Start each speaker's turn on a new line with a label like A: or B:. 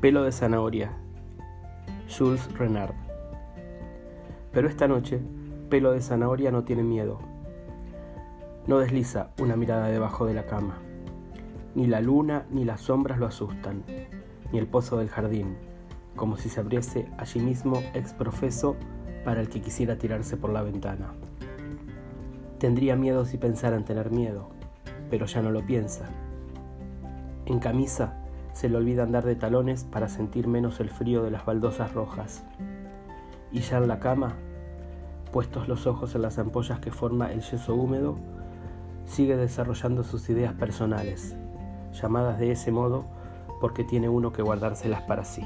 A: Pelo de zanahoria. Jules Renard. Pero esta noche, Pelo de zanahoria no tiene miedo. No desliza una mirada debajo de la cama. Ni la luna ni las sombras lo asustan, ni el pozo del jardín, como si se abriese allí mismo ex profeso para el que quisiera tirarse por la ventana. Tendría miedo si pensara en tener miedo, pero ya no lo piensa. En camisa, se le olvida andar de talones para sentir menos el frío de las baldosas rojas. Y ya en la cama, puestos los ojos en las ampollas que forma el yeso húmedo, sigue desarrollando sus ideas personales, llamadas de ese modo porque tiene uno que guardárselas para sí.